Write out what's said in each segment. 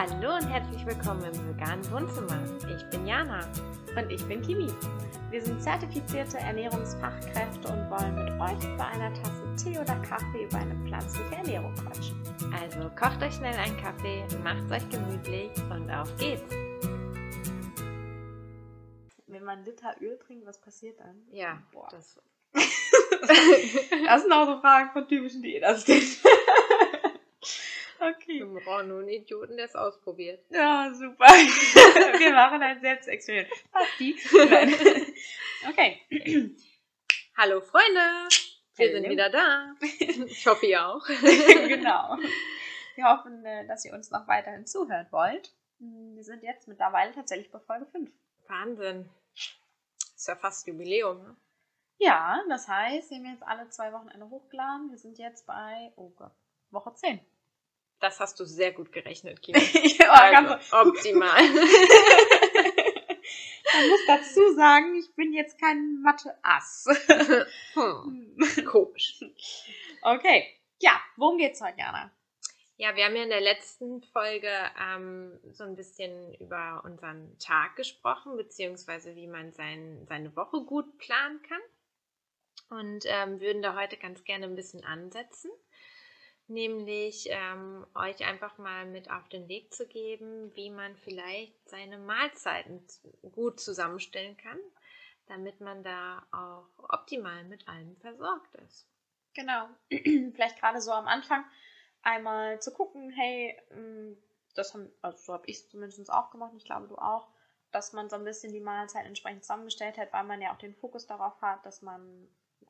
Hallo und herzlich willkommen im veganen Wohnzimmer. Ich bin Jana. Und ich bin Kimi. Wir sind zertifizierte Ernährungsfachkräfte und wollen mit euch bei einer Tasse Tee oder Kaffee über eine pflanzliche Ernährung quatschen. Also kocht euch schnell einen Kaffee, macht euch gemütlich und auf geht's. Wenn man einen Liter Öl trinkt, was passiert dann? Ja, Boah. das. das sind auch so Fragen von typischen Diätassistenten. Okay. Wir brauchen nur einen Idioten, der es ausprobiert. Ja, super. Wir machen ein Selbstexperiment. Basti. Okay. Hallo Freunde. Wir Hallo. sind wieder da. Ich hoffe, ihr auch. genau. Wir hoffen, äh, dass ihr uns noch weiterhin zuhören wollt. Hm, wir sind jetzt mittlerweile tatsächlich bei Folge 5. Wahnsinn. Ist ja fast Jubiläum, ne? Ja, das heißt, wir haben jetzt alle zwei Wochen eine hochgeladen. Wir sind jetzt bei, oh Gott, Woche 10. Das hast du sehr gut gerechnet, Kino. ja, also, optimal. Man muss dazu sagen, ich bin jetzt kein Mathe-Ass. hm. Komisch. Okay. Ja, worum geht's heute, Jana? Ja, wir haben ja in der letzten Folge ähm, so ein bisschen über unseren Tag gesprochen, beziehungsweise wie man sein, seine Woche gut planen kann. Und ähm, würden da heute ganz gerne ein bisschen ansetzen nämlich ähm, euch einfach mal mit auf den Weg zu geben, wie man vielleicht seine Mahlzeiten gut zusammenstellen kann, damit man da auch optimal mit allem versorgt ist. Genau. vielleicht gerade so am Anfang einmal zu gucken, hey, mm, das haben, also so habe ich es zumindest auch gemacht, ich glaube du auch, dass man so ein bisschen die Mahlzeit entsprechend zusammengestellt hat, weil man ja auch den Fokus darauf hat, dass man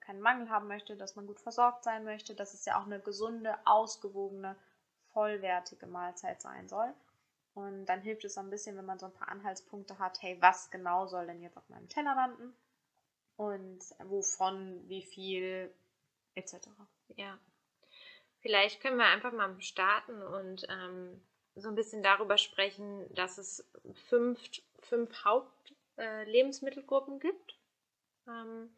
keinen Mangel haben möchte, dass man gut versorgt sein möchte, dass es ja auch eine gesunde, ausgewogene, vollwertige Mahlzeit sein soll. Und dann hilft es ein bisschen, wenn man so ein paar Anhaltspunkte hat, hey, was genau soll denn jetzt auf meinem Teller landen? Und wovon, wie viel, etc. Ja. Vielleicht können wir einfach mal starten und ähm, so ein bisschen darüber sprechen, dass es fünf, fünf Hauptlebensmittelgruppen äh, gibt. Ähm,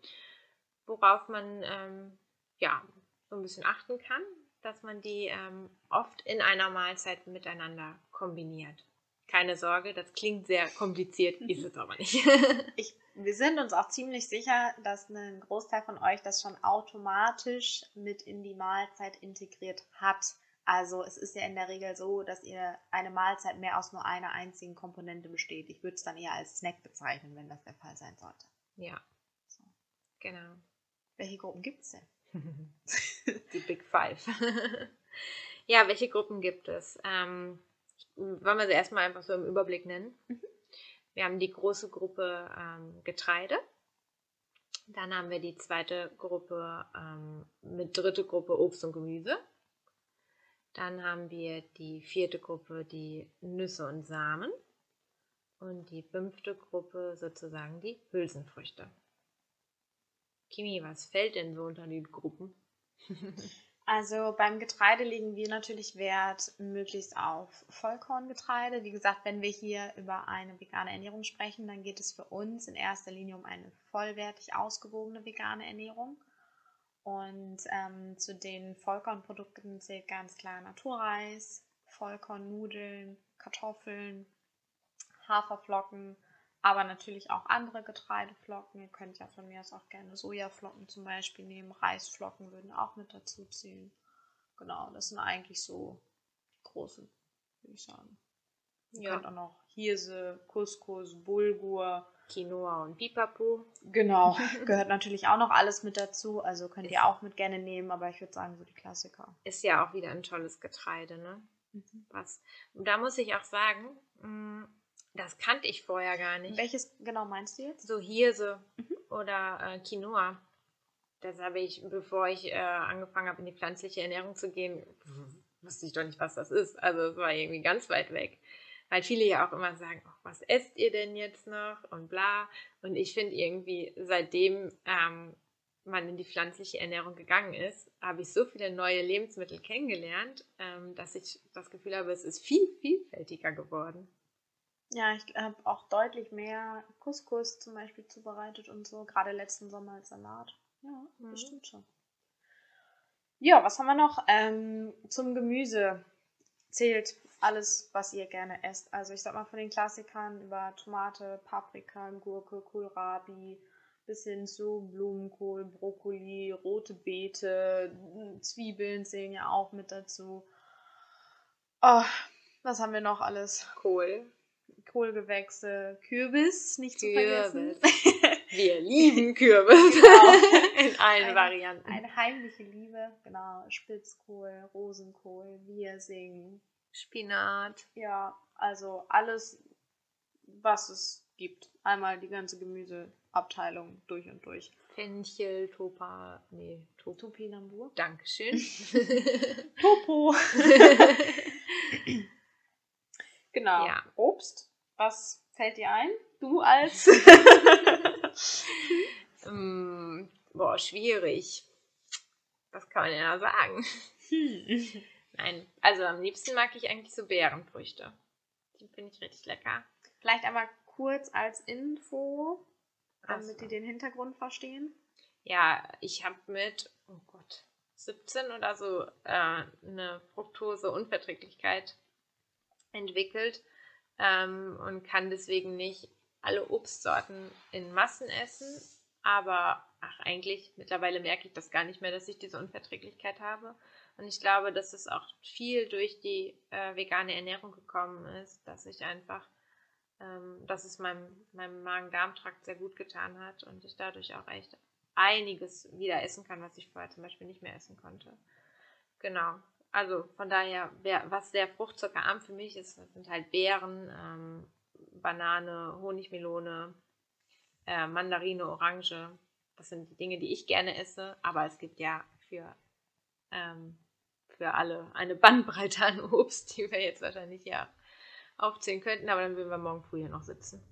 worauf man ähm, ja so ein bisschen achten kann, dass man die ähm, oft in einer Mahlzeit miteinander kombiniert. Keine Sorge, das klingt sehr kompliziert, ist es aber nicht. ich, wir sind uns auch ziemlich sicher, dass ein Großteil von euch das schon automatisch mit in die Mahlzeit integriert hat. Also es ist ja in der Regel so, dass ihr eine Mahlzeit mehr aus nur einer einzigen Komponente besteht. Ich würde es dann eher als Snack bezeichnen, wenn das der Fall sein sollte. Ja. So. Genau. Welche Gruppen gibt es denn? Die Big Five. ja, welche Gruppen gibt es? Ähm, wollen wir sie erstmal einfach so im Überblick nennen? Mhm. Wir haben die große Gruppe ähm, Getreide. Dann haben wir die zweite Gruppe ähm, mit dritte Gruppe Obst und Gemüse. Dann haben wir die vierte Gruppe, die Nüsse und Samen. Und die fünfte Gruppe sozusagen die Hülsenfrüchte. Kimi, was fällt denn so unter die Gruppen? Also beim Getreide legen wir natürlich Wert möglichst auf Vollkorngetreide. Wie gesagt, wenn wir hier über eine vegane Ernährung sprechen, dann geht es für uns in erster Linie um eine vollwertig ausgewogene vegane Ernährung. Und ähm, zu den Vollkornprodukten zählt ganz klar Naturreis, Vollkornnudeln, Kartoffeln, Haferflocken, aber natürlich auch andere Getreideflocken. Ihr könnt ja von mir aus auch gerne Sojaflocken zum Beispiel nehmen. Reisflocken würden auch mit dazu zählen. Genau, das sind eigentlich so die großen, würde ich sagen. Ihr ja. könnt auch noch Hirse, Couscous, Bulgur, Quinoa und Pipapo. Genau, gehört natürlich auch noch alles mit dazu. Also könnt ist ihr auch mit gerne nehmen, aber ich würde sagen, so die Klassiker. Ist ja auch wieder ein tolles Getreide, ne? Mhm. Was. Und da muss ich auch sagen, mm, das kannte ich vorher gar nicht. Welches genau meinst du jetzt? So Hirse mhm. oder äh, Quinoa. Das habe ich, bevor ich äh, angefangen habe, in die pflanzliche Ernährung zu gehen, wusste ich doch nicht, was das ist. Also es war irgendwie ganz weit weg. Weil viele ja auch immer sagen, oh, was esst ihr denn jetzt noch und bla. Und ich finde irgendwie, seitdem ähm, man in die pflanzliche Ernährung gegangen ist, habe ich so viele neue Lebensmittel kennengelernt, ähm, dass ich das Gefühl habe, es ist viel vielfältiger geworden. Ja, ich habe auch deutlich mehr Couscous zum Beispiel zubereitet und so, gerade letzten Sommer als Salat. Ja, mhm. bestimmt schon. Ja, was haben wir noch? Ähm, zum Gemüse zählt alles, was ihr gerne esst. Also ich sag mal von den Klassikern über Tomate, Paprika, Gurke, Kohlrabi, bis hin zu Blumenkohl, Brokkoli, rote Beete, Zwiebeln zählen ja auch mit dazu. Oh, was haben wir noch alles? Kohl. Kohlgewächse, Kürbis, nicht Kürbis. zu vergessen. Wir lieben Kürbis. Genau. In allen Eine- Varianten. Eine heimliche Liebe, genau. Spitzkohl, Rosenkohl, Wirsing. Spinat. Ja, also alles, was es gibt. Einmal die ganze Gemüseabteilung durch und durch. Fenchel, Topa. Nee, Top. Topinambur. Dankeschön. Topo. genau. Ja. Obst. Was fällt dir ein? Du als. Mm, boah, schwierig. Was kann man denn da sagen? Hm. Nein, also am liebsten mag ich eigentlich so Beerenfrüchte. Die finde ich richtig lecker. Vielleicht einmal kurz als Info, damit Also. die den Hintergrund verstehen. Ja, ich habe mit, oh Gott, 17 oder so äh, eine Fructose-Unverträglichkeit entwickelt ähm, und kann deswegen nicht alle Obstsorten in Massen essen. Aber ach, eigentlich mittlerweile merke ich das gar nicht mehr, dass ich diese Unverträglichkeit habe. Und ich glaube, dass es auch viel durch die äh, vegane Ernährung gekommen ist, dass ich einfach, ähm, dass es meinem, meinem Magen-Darm-Trakt sehr gut getan hat und ich dadurch auch echt einiges wieder essen kann, was ich vorher zum Beispiel nicht mehr essen konnte. Genau. Also von daher, was sehr fruchtzuckerarm für mich ist, sind halt Beeren, ähm, Banane, Honigmelone, äh, Mandarine, Orange. Das sind die Dinge, die ich gerne esse. Aber es gibt ja für, ähm, für alle eine Bandbreite an Obst, die wir jetzt wahrscheinlich ja aufzählen könnten. Aber dann würden wir morgen früh hier noch sitzen.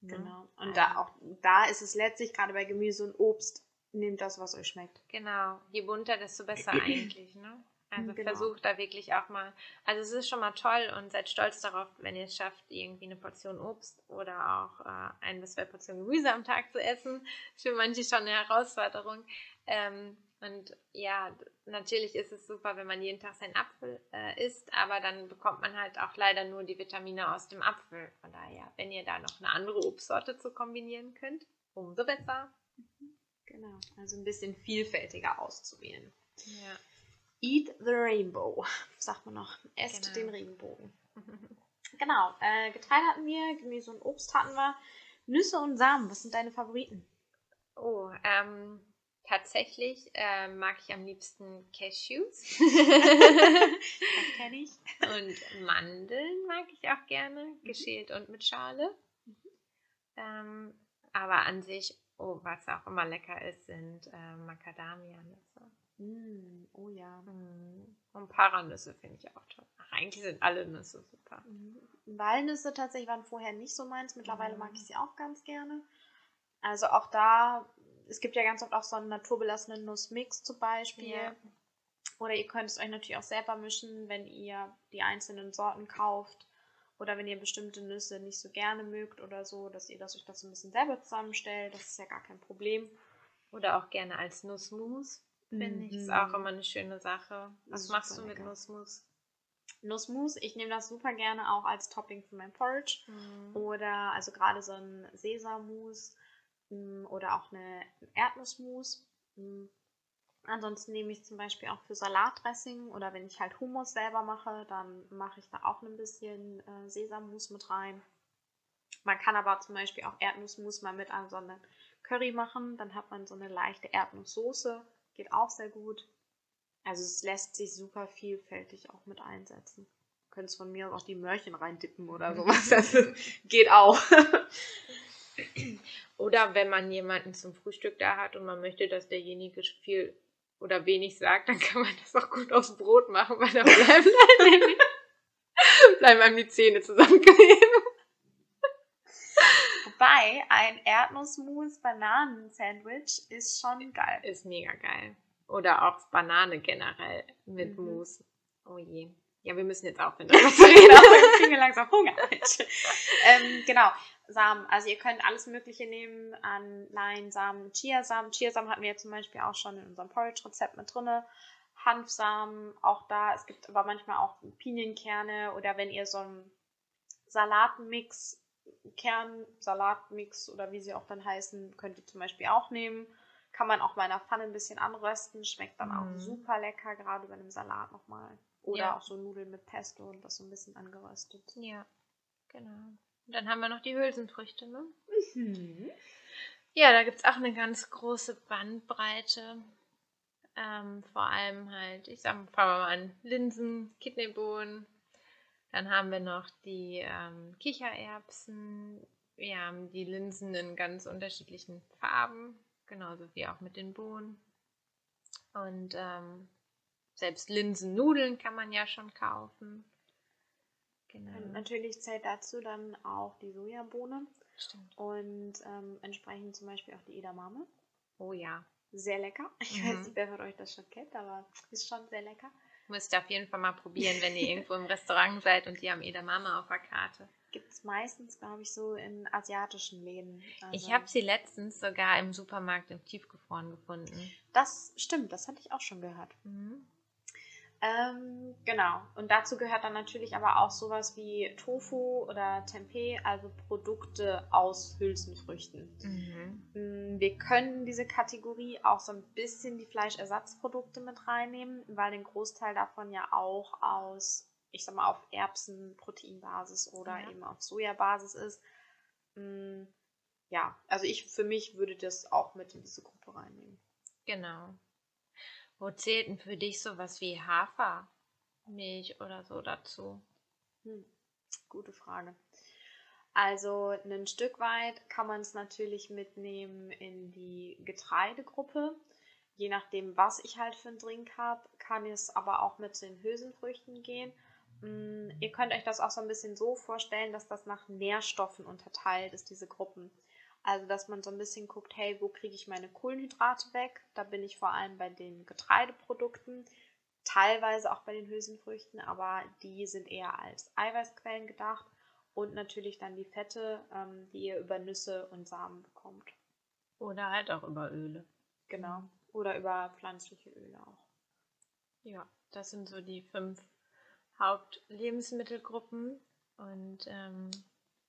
Ne? Genau. Und da auch da ist es letztlich gerade bei Gemüse und Obst, nehmt das, was euch schmeckt. Genau, je bunter, desto besser eigentlich, ne? Also Genau. versucht da wirklich auch mal, also es ist schon mal toll und seid stolz darauf, wenn ihr es schafft, irgendwie eine Portion Obst oder auch äh, ein bis zwei Portionen Gemüse am Tag zu essen. Für manche schon eine Herausforderung. Ähm, und ja, natürlich ist es super, wenn man jeden Tag seinen Apfel äh, isst, aber dann bekommt man halt auch leider nur die Vitamine aus dem Apfel. Von daher, wenn ihr da noch eine andere Obstsorte zu kombinieren könnt, umso besser. Genau. Also ein bisschen vielfältiger auszuwählen. Ja. Eat the rainbow, sagt man noch. Esst Genau. den Regenbogen. Genau. Äh, Getreide hatten wir, Gemüse und Obst hatten wir. Nüsse und Samen, was sind deine Favoriten? Oh, ähm, tatsächlich äh, mag ich am liebsten Cashews. Das kenne ich. und Mandeln mag ich auch gerne, geschält und mit Schale. Ähm, aber an sich, oh, was auch immer lecker ist, sind äh, Macadamia-Nüsse. Mm, oh ja. Mm, Und Paranüsse finde ich auch toll. Ach, eigentlich sind alle Nüsse super. Mhm. Walnüsse tatsächlich waren vorher nicht so meins. Mittlerweile Mhm. mag ich sie auch ganz gerne. Also auch da, es gibt ja ganz oft auch so einen naturbelassenen Nussmix zum Beispiel. Ja. Oder ihr könnt es euch natürlich auch selber mischen, wenn ihr die einzelnen Sorten kauft. Oder wenn ihr bestimmte Nüsse nicht so gerne mögt oder so, dass ihr das euch das so ein bisschen selber zusammenstellt. Das ist ja gar kein Problem. Oder auch gerne als Nussmus. Finde ich, ist Mhm. auch immer eine schöne Sache. Was Super machst du mit lecker. Nussmus? Nussmus, ich nehme das super gerne auch als Topping für mein Porridge. Mhm. Oder also gerade so ein Sesammus mm, oder auch eine Erdnussmus. Mm. Ansonsten nehme ich zum Beispiel auch für Salatdressing oder wenn ich halt Hummus selber mache, dann mache ich da auch ein bisschen äh, Sesammus mit rein. Man kann aber zum Beispiel auch Erdnussmus mal mit an so eine Curry machen, dann hat man so eine leichte Erdnusssoße, geht auch sehr gut. Also es lässt sich super vielfältig auch mit einsetzen. Du könntest von mir aus auch die Möhrchen reintippen oder sowas. Das geht auch. Oder wenn man jemanden zum Frühstück da hat und man möchte, dass derjenige viel oder wenig sagt, dann kann man das auch gut aufs Brot machen, weil dann bleiben, dann bleiben einem die Zähne zusammenkleben. Wobei ein Erdnussmus-Bananen-Sandwich ist schon geil. Ist mega geil. Oder auch Banane generell mit Mhm. Mousse. Oh je. Ja, wir müssen jetzt aufhören, darüber zu reden. genau, ich kriege langsam Hunger. ähm, genau, Samen. Also ihr könnt alles Mögliche nehmen an Leinsamen, Chiasamen. Chiasamen hatten wir ja zum Beispiel auch schon in unserem Porridge-Rezept mit drinne. Hanfsamen, auch da. Es gibt aber manchmal auch Pinienkerne oder wenn ihr so einen Salatmix, Kernsalatmix oder wie sie auch dann heißen, könnt ihr zum Beispiel auch nehmen. Kann man auch mal in der Pfanne ein bisschen anrösten, schmeckt dann auch Mhm. super lecker, gerade bei einem Salat nochmal. Oder Ja. auch so Nudeln mit Pesto und das so ein bisschen angeröstet. Ja, genau. Und dann haben wir noch die Hülsenfrüchte, ne? Mhm. Ja, da gibt es auch eine ganz große Bandbreite. Ähm, vor allem halt, ich sag, fangen wir mal an, Linsen, Kidneybohnen. Dann haben wir noch die ähm, Kichererbsen. Wir haben die Linsen in ganz unterschiedlichen Farben, genauso wie auch mit den Bohnen. Und ähm, selbst Linsennudeln kann man ja schon kaufen. Genau. Und natürlich zählt dazu dann auch die Sojabohne Stimmt. und ähm, entsprechend zum Beispiel auch die Edamame. Oh ja. Sehr lecker. Ich Mhm. weiß nicht, wer von euch das schon kennt, aber ist schon sehr lecker. Müsst ihr auf jeden Fall mal probieren, wenn ihr irgendwo im Restaurant seid und die haben Edamame auf der Karte. Gibt es meistens, glaube ich, so in asiatischen Läden. Also, Ich habe sie letztens sogar im Supermarkt im Tiefgefroren gefunden. Das stimmt, das hatte ich auch schon gehört. Mhm. Ähm, genau. Und dazu gehört dann natürlich aber auch sowas wie Tofu oder Tempeh, also Produkte aus Hülsenfrüchten. Mhm. Mm, Wir können diese Kategorie auch so ein bisschen die Fleischersatzprodukte mit reinnehmen, weil den Großteil davon ja auch aus, ich sag mal, auf Erbsenproteinbasis oder Ja. eben auf Sojabasis ist. Mm, Ja, also ich für mich würde das auch mit in diese Gruppe reinnehmen. Genau. Wo zählt denn für dich sowas wie Hafermilch oder so dazu? Hm, gute Frage. Also ein Stück weit kann man es natürlich mitnehmen in die Getreidegruppe. Je nachdem, was ich halt für einen Drink habe, kann es aber auch mit den Hülsenfrüchten gehen. Mm, Ihr könnt euch das auch so ein bisschen so vorstellen, dass das nach Nährstoffen unterteilt ist, diese Gruppen. Also, dass man so ein bisschen guckt, hey, wo kriege ich meine Kohlenhydrate weg? Da bin ich vor allem bei den Getreideprodukten, teilweise auch bei den Hülsenfrüchten, aber die sind eher als Eiweißquellen gedacht. Und natürlich dann die Fette, ähm, die ihr über Nüsse und Samen bekommt. Oder halt auch über Öle. Genau. Oder über pflanzliche Öle auch. Ja, das sind so die fünf Hauptlebensmittelgruppen. Und ähm,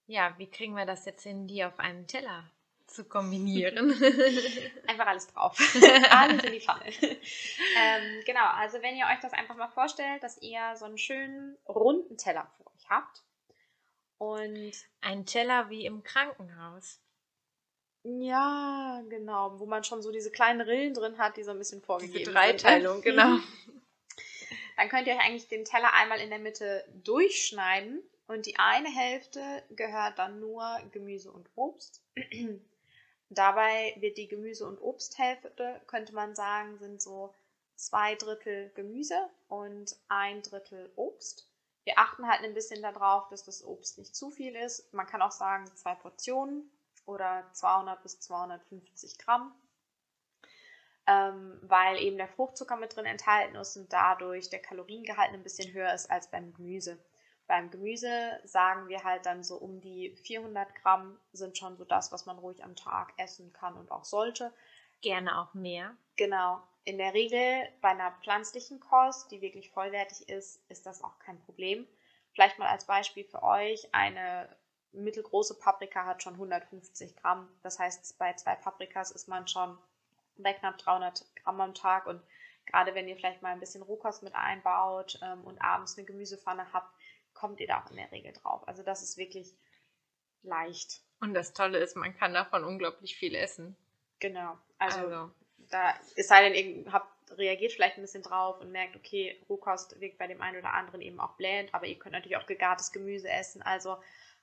ja, wie kriegen wir das jetzt hin, die auf einem Teller zu kombinieren? Einfach alles drauf. alles in die Pfanne. ähm, genau, also wenn ihr euch das einfach mal vorstellt, dass ihr so einen schönen runden Teller vor euch habt. Und Ein Teller wie im Krankenhaus. ja, genau, wo man schon so diese kleinen Rillen drin hat, die so ein bisschen vorgegeben Diese sind. Dreiteilung, ne? genau. Dann könnt ihr euch eigentlich den Teller einmal in der Mitte durchschneiden und die eine Hälfte gehört dann nur Gemüse und Obst. Dabei wird die Gemüse- und Obsthälfte, könnte man sagen, sind so zwei Drittel Gemüse und ein Drittel Obst. Wir achten halt ein bisschen darauf, dass das Obst nicht zu viel ist. Man kann auch sagen zwei Portionen oder 200 bis 250 Gramm ähm, weil eben der Fruchtzucker mit drin enthalten ist und dadurch der Kaloriengehalt ein bisschen höher ist als beim Gemüse. Beim Gemüse sagen wir halt dann so um die 400 Gramm sind schon so das, was man ruhig am Tag essen kann und auch sollte. Gerne auch mehr. Genau. In der Regel bei einer pflanzlichen Kost, die wirklich vollwertig ist, ist das auch kein Problem. Vielleicht mal als Beispiel für euch, eine mittelgroße Paprika hat schon 150 Gramm. Das heißt, bei zwei Paprikas ist man schon bei knapp 300 Gramm am Tag. Und gerade wenn ihr vielleicht mal ein bisschen Rohkost mit einbaut ähm, und abends eine Gemüsepfanne habt, kommt ihr da auch in der Regel drauf. Also das ist wirklich leicht. Und das Tolle ist, man kann davon unglaublich viel essen. Genau. Also, Also, da es sei denn, ihr habt, reagiert vielleicht ein bisschen drauf und merkt, okay, Rohkost wirkt bei dem einen oder anderen eben auch blähend, aber ihr könnt natürlich auch gegartes Gemüse essen. Also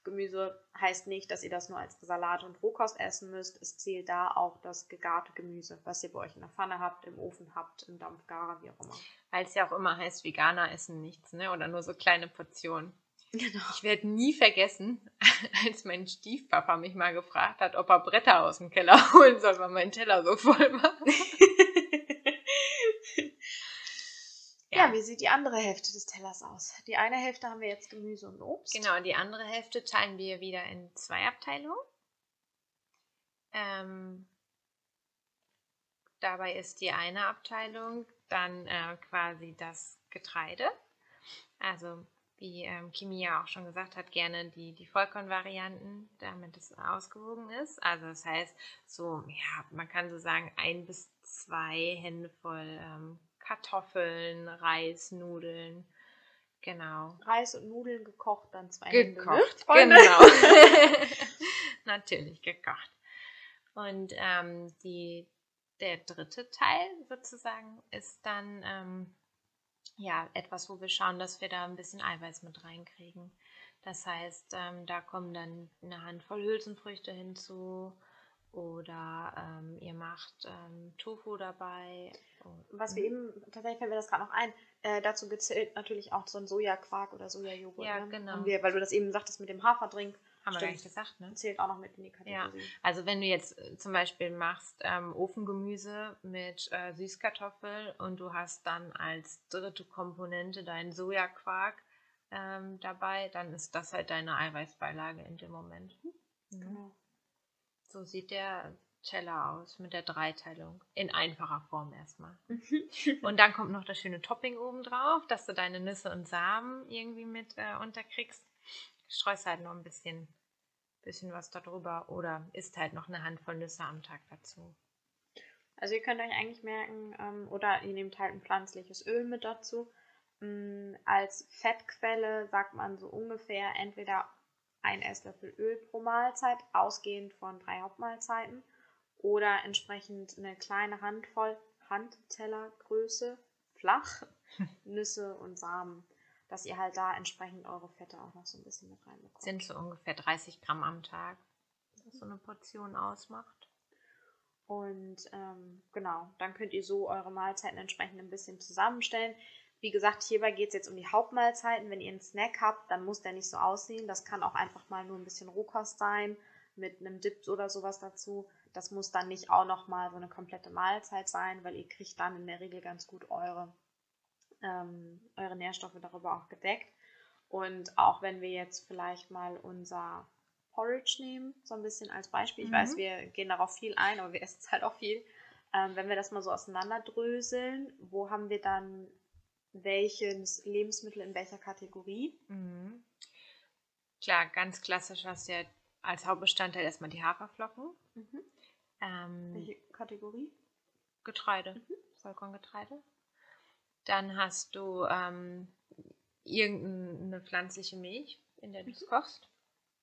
Gemüse heißt nicht, dass ihr das nur als Salat und Rohkost essen müsst. Es zählt da auch das gegarte Gemüse, was ihr bei euch in der Pfanne habt, im Ofen habt, im Dampfgarer, wie auch immer. weil es ja auch immer heißt, Veganer essen nichts, ne? Oder nur so kleine Portionen. Genau. Ich werde nie vergessen, als mein Stiefpapa mich mal gefragt hat, ob er Bretter aus dem Keller holen soll, weil mein Teller so voll war. Ja, wie sieht die andere Hälfte des Tellers aus? Die eine Hälfte haben wir jetzt Gemüse und Obst. Genau, die andere Hälfte teilen wir wieder in zwei Abteilungen. Ähm, dabei ist die eine Abteilung dann äh, quasi das Getreide. Also wie ähm, Kimi ja auch schon gesagt hat, gerne die, die Vollkornvarianten, damit es ausgewogen ist. Also das heißt, so, ja, man kann so sagen, ein bis zwei Hände voll ähm, Kartoffeln, Reis, Nudeln. Genau. Reis und Nudeln gekocht, dann zwei gekocht, Hände. Ne? Genau. Natürlich gekocht. Und ähm, die, der dritte Teil sozusagen ist dann ähm, ja etwas, wo wir schauen, dass wir da ein bisschen Eiweiß mit reinkriegen. Das heißt, ähm, da kommen dann eine Handvoll Hülsenfrüchte hinzu oder ähm, ihr macht ähm, Tofu dabei. Was wir eben, tatsächlich fällt mir das gerade noch ein, äh, dazu gezählt natürlich auch so ein Sojaquark oder Sojajoghurt. Ja, ne? genau. Wir, weil du das eben sagtest mit dem Haferdrink. Haben wir gar nicht gesagt, ne? Zählt auch noch mit in die Kategorie. Ja, also wenn du jetzt äh, zum Beispiel machst ähm, Ofengemüse mit äh, Süßkartoffel und du hast dann als dritte Komponente deinen Sojaquark ähm, dabei, dann ist das halt deine Eiweißbeilage in dem Moment. Mhm. Genau. So sieht der Teller aus mit der Dreiteilung. In einfacher Form erstmal. und dann kommt noch das schöne Topping oben drauf, dass du deine Nüsse und Samen irgendwie mit äh, unterkriegst streust halt noch ein bisschen, bisschen was darüber oder isst halt noch eine Handvoll Nüsse am Tag dazu. Also ihr könnt euch eigentlich merken, ähm, oder ihr nehmt halt ein pflanzliches Öl mit dazu. Ähm, als Fettquelle sagt man so ungefähr entweder ein Esslöffel Öl pro Mahlzeit, ausgehend von drei Hauptmahlzeiten, oder entsprechend eine kleine Handvoll Handtellergröße flach Nüsse und Samen dass ihr halt da entsprechend eure Fette auch noch so ein bisschen mit reinbekommt. Sind so ungefähr 30 Gramm am Tag, was so eine Portion ausmacht. Und ähm, genau, dann könnt ihr so eure Mahlzeiten entsprechend ein bisschen zusammenstellen. Wie gesagt, hierbei geht es jetzt um die Hauptmahlzeiten. Wenn ihr einen Snack habt, dann muss der nicht so aussehen. Das kann auch einfach mal nur ein bisschen Rohkost sein, mit einem Dip oder sowas dazu. Das muss dann nicht auch nochmal so eine komplette Mahlzeit sein, weil ihr kriegt dann in der Regel ganz gut eure ähm, eure Nährstoffe darüber auch gedeckt. Und auch wenn wir jetzt vielleicht mal unser Porridge nehmen, so ein bisschen als Beispiel. Ich mhm. weiß, wir gehen darauf viel ein, aber wir essen es halt auch viel. Ähm, wenn wir das mal so auseinanderdröseln, wo haben wir dann welches Lebensmittel in welcher Kategorie? Mhm. Klar, ganz klassisch hast du ja als Hauptbestandteil erstmal die Haferflocken. Mhm. Ähm, Welche Kategorie? Getreide, mhm. Vollkorngetreide. Dann hast du ähm, irgendeine pflanzliche Milch, in der du es kochst.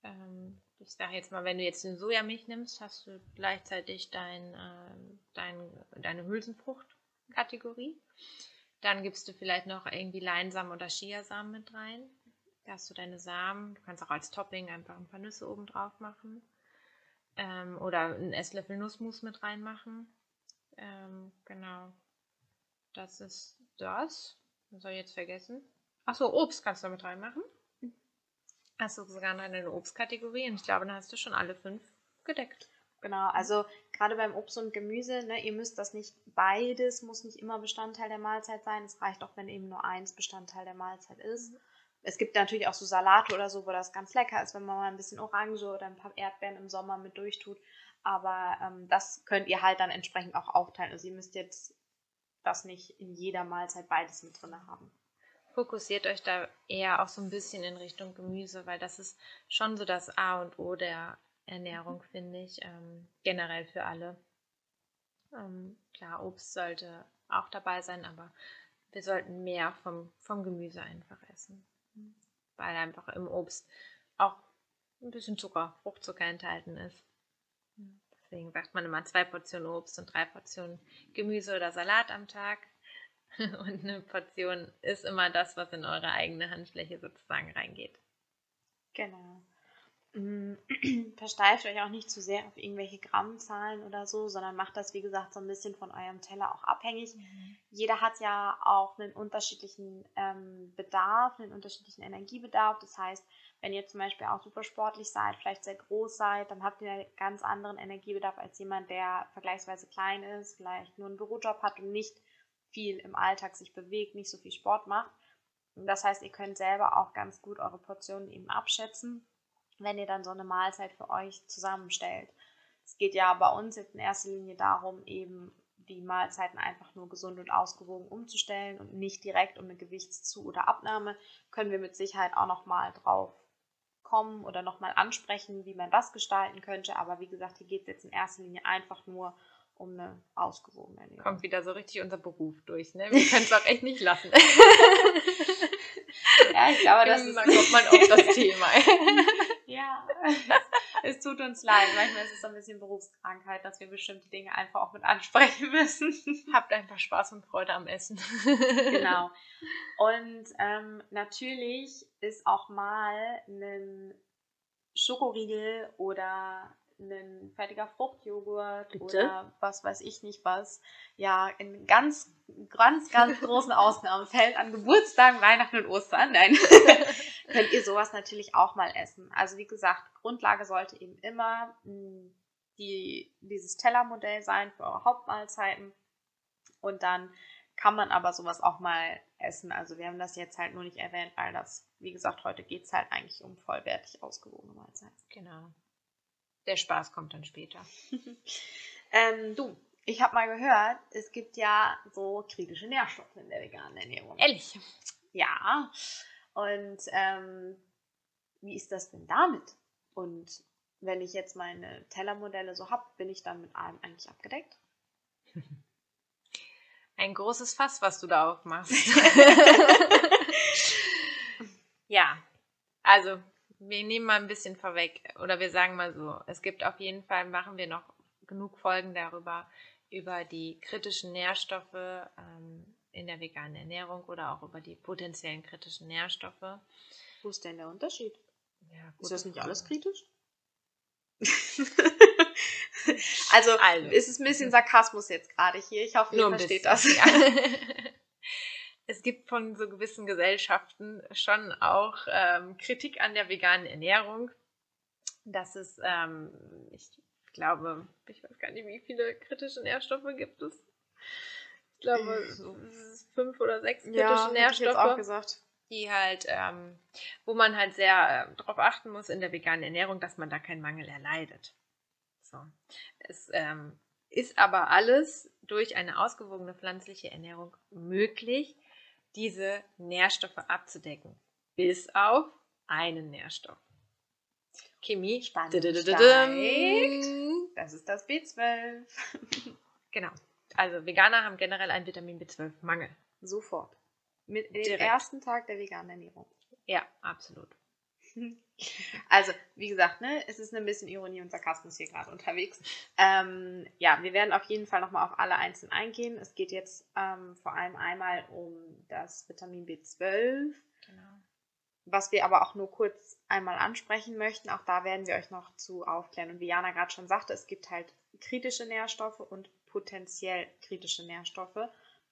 Ähm, ich sage jetzt mal, wenn du jetzt eine Sojamilch nimmst, hast du gleichzeitig dein, äh, dein, deine Hülsenfrucht-Kategorie. Dann gibst du vielleicht noch irgendwie Leinsamen oder Chiasamen mit rein. Da hast du deine Samen. Du kannst auch als Topping einfach ein paar Nüsse oben drauf machen. Ähm, oder einen Esslöffel Nussmus mit reinmachen. Ähm, genau. Das ist das. Was soll ich jetzt vergessen? Achso, Obst kannst du damit reinmachen. Hast du sogar noch eine Obstkategorie und ich glaube, dann hast du schon alle fünf gedeckt. Genau, also gerade beim Obst und Gemüse, ne, ihr müsst das nicht beides, muss nicht immer Bestandteil der Mahlzeit sein. Es reicht auch, wenn eben nur eins Bestandteil der Mahlzeit ist. Mhm. Es gibt natürlich auch so Salate oder so, wo das ganz lecker ist, wenn man mal ein bisschen Orange oder ein paar Erdbeeren im Sommer mit durchtut. Aber ähm, das könnt ihr halt dann entsprechend auch aufteilen. Also ihr müsst jetzt das nicht in jeder Mahlzeit beides mit drin haben. Fokussiert euch da eher auch so ein bisschen in Richtung Gemüse, weil das ist schon so das A und O der Ernährung, finde ich, ähm, generell für alle. Ähm, klar, Obst sollte auch dabei sein, aber wir sollten mehr vom, vom Gemüse einfach essen. Weil einfach im Obst auch ein bisschen Zucker, Fruchtzucker enthalten ist. Deswegen sagt man immer zwei Portionen Obst und drei Portionen Gemüse oder Salat am Tag. Und eine Portion ist immer das, was in eure eigene Handfläche sozusagen reingeht. Genau. Mm, versteift euch auch nicht zu sehr auf irgendwelche Grammzahlen oder so, sondern macht das, wie gesagt, so ein bisschen von eurem Teller auch abhängig. Mhm. Jeder hat ja auch einen unterschiedlichen ähm, Bedarf, einen unterschiedlichen Energiebedarf. Das heißt, wenn ihr zum Beispiel auch super sportlich seid, vielleicht sehr groß seid, dann habt ihr einen ganz anderen Energiebedarf als jemand, der vergleichsweise klein ist, vielleicht nur einen Bürojob hat und nicht viel im Alltag sich bewegt, nicht so viel Sport macht. Das heißt, ihr könnt selber auch ganz gut eure Portionen eben abschätzen, wenn ihr dann so eine Mahlzeit für euch zusammenstellt. Es geht ja bei uns jetzt in erster Linie darum, eben die Mahlzeiten einfach nur gesund und ausgewogen umzustellen und nicht direkt um eine Gewichtszu- oder Abnahme, können wir mit Sicherheit auch nochmal drauf kommen oder nochmal ansprechen, wie man das gestalten könnte. Aber wie gesagt, hier geht es jetzt in erster Linie einfach nur um eine ausgewogene Ernährung. Kommt wieder so richtig unser Beruf durch, ne? Wir können es auch echt nicht lassen. ja, ich glaube, das ist... Dann kommt man auf das Thema. ja, es tut uns leid. Manchmal ist es so ein bisschen Berufskrankheit, dass wir bestimmte Dinge einfach auch mit ansprechen müssen. Habt einfach Spaß und Freude am Essen. genau. Und ähm, natürlich ist auch mal ein Schokoriegel oder ein fertiger Fruchtjoghurt Bitte? oder was weiß ich nicht was, ja, in ganz, ganz, ganz großen Ausnahmefällen an Geburtstagen, Weihnachten und Ostern, nein, könnt ihr sowas natürlich auch mal essen. Also wie gesagt, Grundlage sollte eben immer mh, die, dieses Tellermodell sein für eure Hauptmahlzeiten und dann kann man aber sowas auch mal essen. Also wir haben das jetzt halt nur nicht erwähnt, weil das, wie gesagt, heute geht es halt eigentlich um vollwertig ausgewogene Mahlzeiten. Genau. Der Spaß kommt dann später. ähm, du, ich habe mal gehört, es gibt ja so kritische Nährstoffe in der veganen Ernährung. Ehrlich? Ja. Und ähm, wie ist das denn damit? Und wenn ich jetzt meine Tellermodelle so habe, bin ich dann mit allem eigentlich abgedeckt? Ein großes Fass, was du da aufmachst. ja, also wir nehmen mal ein bisschen vorweg oder wir sagen mal so, es gibt auf jeden Fall, machen wir noch genug Folgen darüber, über die kritischen Nährstoffe ähm, in der veganen Ernährung oder auch über die potenziellen kritischen Nährstoffe. Wo ist denn der Unterschied? Ja, Ist das nicht Frage. alles kritisch? also, Also. ist es ein bisschen Sarkasmus jetzt gerade hier. Ich hoffe, ihr versteht bisschen, das. Ja. es gibt von so gewissen Gesellschaften schon auch ähm, Kritik an der veganen Ernährung. Dass es, ähm, ich glaube, ich weiß gar nicht, wie viele kritische Nährstoffe gibt es. Ich glaube, So. fünf oder sechs kritische Ja, Nährstoffe auch gesagt. die halt, ähm, wo man halt sehr äh, darauf achten muss in der veganen Ernährung, dass man da keinen Mangel erleidet. So. Es ähm, ist aber alles durch eine ausgewogene pflanzliche Ernährung möglich, diese Nährstoffe abzudecken. Bis auf einen Nährstoff. Chemie. Dididididum. Das ist das B12. Genau. Also Veganer haben generell einen Vitamin B12-Mangel. Sofort. Mit dem ersten Tag der veganen Ernährung. Ja, absolut. Also, wie gesagt, ne, es ist ein bisschen Ironie und Sarkasmus hier gerade unterwegs. Ähm, ja, wir werden auf jeden Fall nochmal auf alle einzeln eingehen. Es geht jetzt ähm, vor allem einmal um das Vitamin B12, Genau. was wir aber auch nur kurz einmal ansprechen möchten. Auch da werden wir euch noch zu aufklären. Und wie Jana gerade schon sagte, es gibt halt kritische Nährstoffe und potenziell kritische Nährstoffe.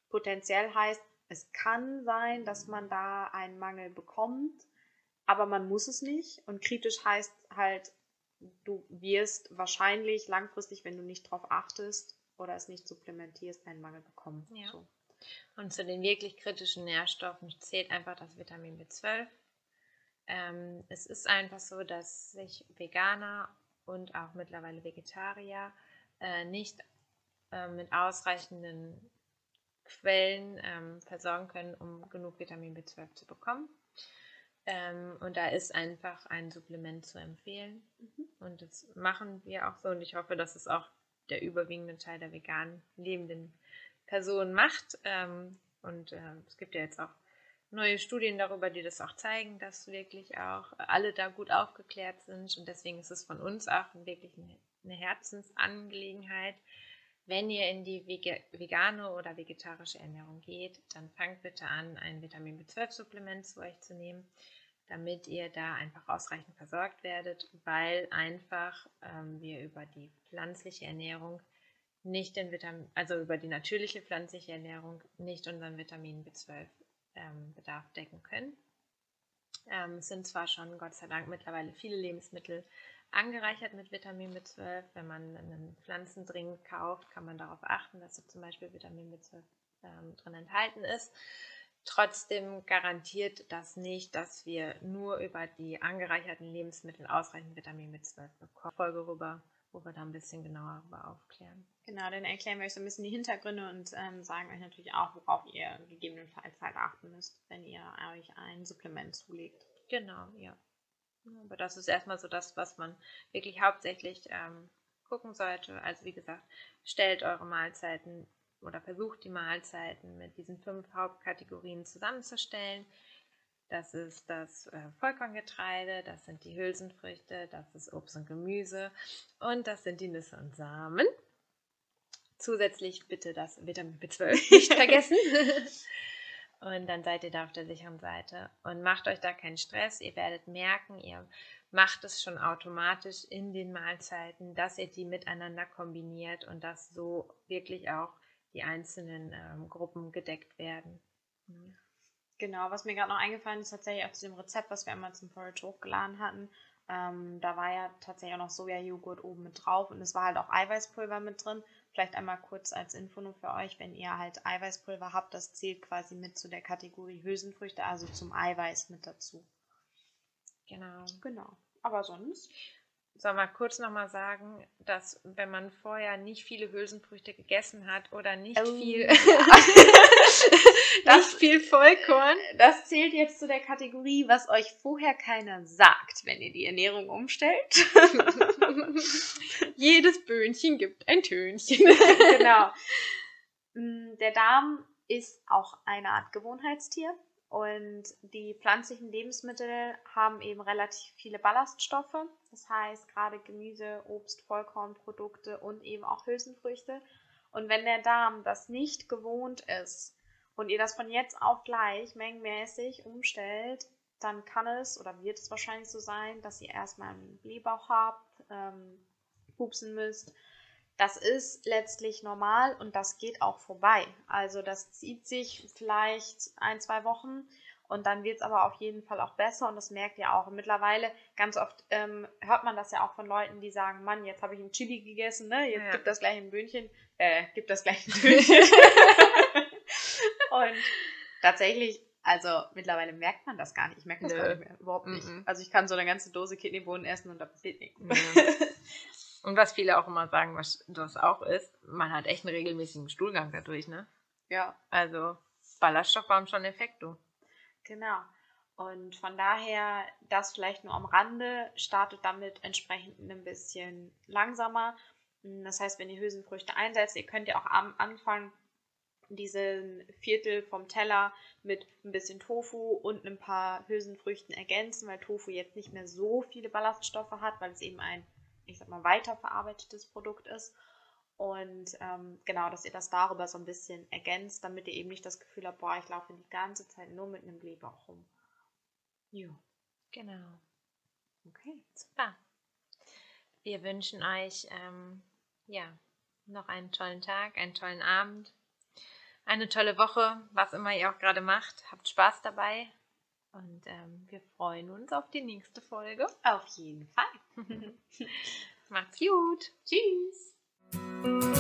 Potenziell heißt, es kann sein, dass man da einen Mangel bekommt, aber man muss es nicht. Und kritisch heißt halt, du wirst wahrscheinlich langfristig, wenn du nicht darauf achtest oder es nicht supplementierst, einen Mangel bekommen. Ja. So. Und zu den wirklich kritischen Nährstoffen zählt einfach das Vitamin B12. Ähm, es ist einfach so, dass sich Veganer und auch mittlerweile Vegetarier äh, nicht äh, mit ausreichenden Quellen ähm, versorgen können, um genug Vitamin B12 zu bekommen. Ähm, und da ist einfach ein Supplement zu empfehlen. Mhm. Und das machen wir auch so. Und ich hoffe, dass es auch der überwiegende Teil der vegan lebenden Personen macht. Ähm, und äh, es gibt ja jetzt auch neue Studien darüber, die das auch zeigen, dass wirklich auch alle da gut aufgeklärt sind. Und deswegen ist es von uns auch wirklich eine Herzensangelegenheit. Wenn ihr in die vegane oder vegetarische Ernährung geht, dann fangt bitte an, ein Vitamin B12-Supplement zu euch zu nehmen, damit ihr da einfach ausreichend versorgt werdet, weil einfach ähm, wir über die pflanzliche Ernährung nicht den Vitamin, also über die natürliche pflanzliche Ernährung nicht unseren Vitamin B12 ähm, Bedarf decken können. Ähm, es sind zwar schon, Gott sei Dank, mittlerweile viele Lebensmittel angereichert mit Vitamin B12. Wenn man einen Pflanzendrink kauft, kann man darauf achten, dass da zum Beispiel Vitamin B12 ähm, drin enthalten ist. Trotzdem garantiert das nicht, dass wir nur über die angereicherten Lebensmittel ausreichend Vitamin B12 bekommen. Folge rüber wo wir da ein bisschen genauer darüber aufklären. Genau, dann erklären wir euch so ein bisschen die Hintergründe und ähm, sagen euch natürlich auch, worauf ihr gegebenenfalls halt achten müsst, wenn ihr euch ein Supplement zulegt. Genau, ja. Aber das ist erstmal so das, was man wirklich hauptsächlich ähm, gucken sollte. Also wie gesagt, stellt eure Mahlzeiten oder versucht die Mahlzeiten mit diesen fünf Hauptkategorien zusammenzustellen. Das ist das äh, Vollkorngetreide, das sind die Hülsenfrüchte, das ist Obst und Gemüse und das sind die Nüsse und Samen. Zusätzlich bitte das Vitamin B12 nicht vergessen. Und dann seid ihr da auf der sicheren Seite. Und macht euch da keinen Stress. Ihr werdet merken, ihr macht es schon automatisch in den Mahlzeiten, dass ihr die miteinander kombiniert und dass so wirklich auch die einzelnen ähm, Gruppen gedeckt werden. Genau, was mir gerade noch eingefallen ist, tatsächlich auch zu dem Rezept, was wir einmal zum Porridge hochgeladen hatten. Ähm, da war ja tatsächlich auch noch Sojajoghurt oben mit drauf und es war halt auch Eiweißpulver mit drin. Vielleicht einmal kurz als Info nur für euch, wenn ihr halt Eiweißpulver habt, das zählt quasi mit zu der Kategorie Hülsenfrüchte, also zum Eiweiß mit dazu. Genau. Genau. Aber sonst soll mal kurz nochmal sagen, dass wenn man vorher nicht viele Hülsenfrüchte gegessen hat oder nicht oh. viel, das, nicht viel Vollkorn. Das zählt jetzt zu der Kategorie, was euch vorher keiner sagt, wenn ihr die Ernährung umstellt. Jedes Böhnchen gibt ein Tönchen. genau. Mm, der Darm ist auch eine Art Gewohnheitstier. Und die pflanzlichen Lebensmittel haben eben relativ viele Ballaststoffe. Das heißt, gerade Gemüse, Obst, Vollkornprodukte und eben auch Hülsenfrüchte. Und wenn der Darm das nicht gewohnt ist und ihr das von jetzt auf gleich mengenmäßig umstellt, dann kann es oder wird es wahrscheinlich so sein, dass ihr erstmal einen Blähbauch habt, ähm, pupsen müsst, das ist letztlich normal und das geht auch vorbei. Also das zieht sich vielleicht ein, zwei Wochen und dann wird es aber auf jeden Fall auch besser und das merkt ihr auch. Und mittlerweile ganz oft ähm, hört man das ja auch von Leuten, die sagen, Mann, jetzt habe ich ein Chili gegessen, ne? Jetzt ja. gibt das gleich ein Böhnchen, äh, gibt das gleich ein Böhnchen. und tatsächlich, also mittlerweile merkt man das gar nicht. Ich merke das Nö. gar nicht mehr. Überhaupt nicht. Mm -mm. Also ich kann so eine ganze Dose Kidneybohnen essen und da passiert nichts. Ja. Und was viele auch immer sagen, was das auch ist, man hat echt einen regelmäßigen Stuhlgang dadurch, ne? Ja. Also Ballaststoff haben schon Effekt, du. Genau. Und von daher, das vielleicht nur am Rande, startet damit entsprechend ein bisschen langsamer. Das heißt, wenn ihr Hülsenfrüchte einsetzt, ihr könnt ja auch am Anfang diesen Viertel vom Teller mit ein bisschen Tofu und ein paar Hülsenfrüchten ergänzen, weil Tofu jetzt nicht mehr so viele Ballaststoffe hat, weil es eben ein ich sag mal, weiterverarbeitetes Produkt ist. Und ähm, genau, dass ihr das darüber so ein bisschen ergänzt, damit ihr eben nicht das Gefühl habt, boah, ich laufe die ganze Zeit nur mit einem Blähbauch rum. Jo, genau. Okay. Super. Wir wünschen euch ähm, ja noch einen tollen Tag, einen tollen Abend, eine tolle Woche, was immer ihr auch gerade macht. Habt Spaß dabei und ähm, wir freuen uns auf die nächste Folge. Auf jeden Fall. Macht's gut. Tschüss.